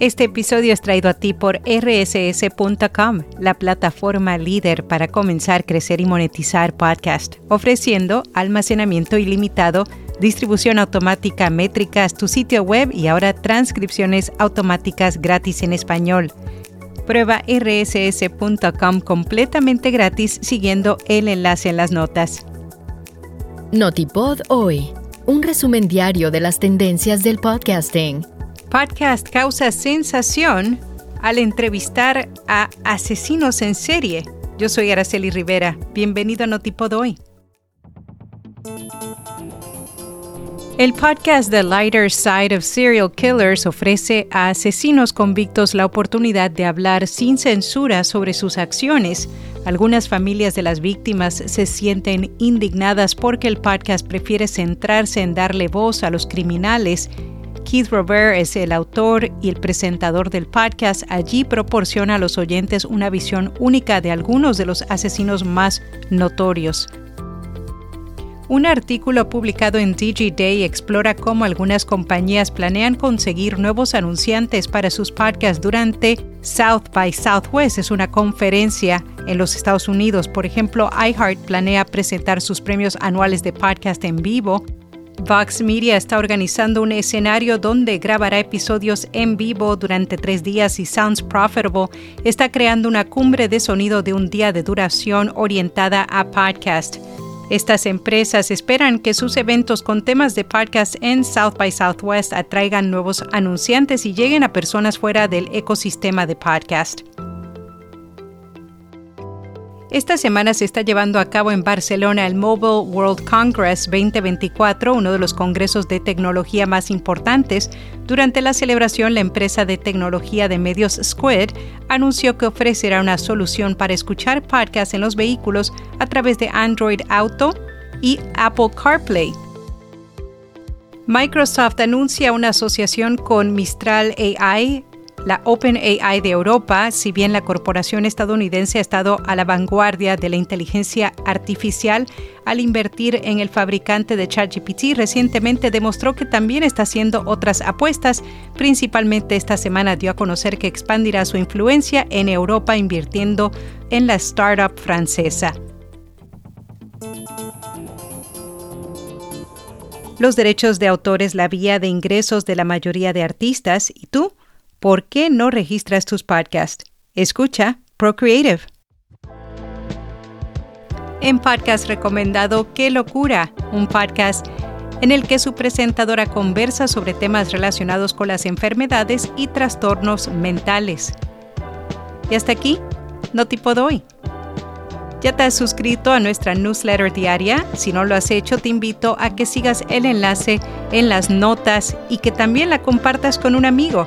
Este episodio es traído a ti por rss.com, la plataforma líder para comenzar, crecer y monetizar podcast, ofreciendo almacenamiento ilimitado, distribución automática, métricas, tu sitio web y ahora transcripciones automáticas gratis en español. Prueba rss.com completamente gratis siguiendo el enlace en las notas. Notipod hoy, un resumen diario de las tendencias del podcasting podcast causa sensación al entrevistar a asesinos en serie. Yo soy Araceli Rivera. Bienvenido a Notipod hoy. El podcast The Lighter Side of Serial Killers ofrece a asesinos convictos la oportunidad de hablar sin censura sobre sus acciones. Algunas familias de las víctimas se sienten indignadas porque el podcast prefiere centrarse en darle voz a los criminales Keith Robert es el autor y el presentador del podcast. Allí proporciona a los oyentes una visión única de algunos de los asesinos más notorios. Un artículo publicado en DigiDay explora cómo algunas compañías planean conseguir nuevos anunciantes para sus podcasts durante South by Southwest. Es una conferencia en los Estados Unidos. Por ejemplo, iHeart planea presentar sus premios anuales de podcast en vivo Vox Media está organizando un escenario donde grabará episodios en vivo durante tres días y Sounds Profitable está creando una cumbre de sonido de un día de duración orientada a podcast. Estas empresas esperan que sus eventos con temas de podcast en South by Southwest atraigan nuevos anunciantes y lleguen a personas fuera del ecosistema de podcast. Esta semana se está llevando a cabo en Barcelona el Mobile World Congress 2024, uno de los congresos de tecnología más importantes. Durante la celebración, la empresa de tecnología de medios Squid anunció que ofrecerá una solución para escuchar podcasts en los vehículos a través de Android Auto y Apple CarPlay. Microsoft anuncia una asociación con Mistral AI la OpenAI de Europa, si bien la corporación estadounidense ha estado a la vanguardia de la inteligencia artificial al invertir en el fabricante de ChatGPT, recientemente demostró que también está haciendo otras apuestas. Principalmente esta semana dio a conocer que expandirá su influencia en Europa invirtiendo en la startup francesa. Los derechos de autor es la vía de ingresos de la mayoría de artistas y tú ¿por qué no registras tus podcasts? Escucha Procreative. En podcast recomendado Qué locura, un podcast en el que su presentadora conversa sobre temas relacionados con las enfermedades y trastornos mentales. Y hasta aquí, no tipo doy. ¿Ya te has suscrito a nuestra newsletter diaria? Si no lo has hecho, te invito a que sigas el enlace en las notas y que también la compartas con un amigo.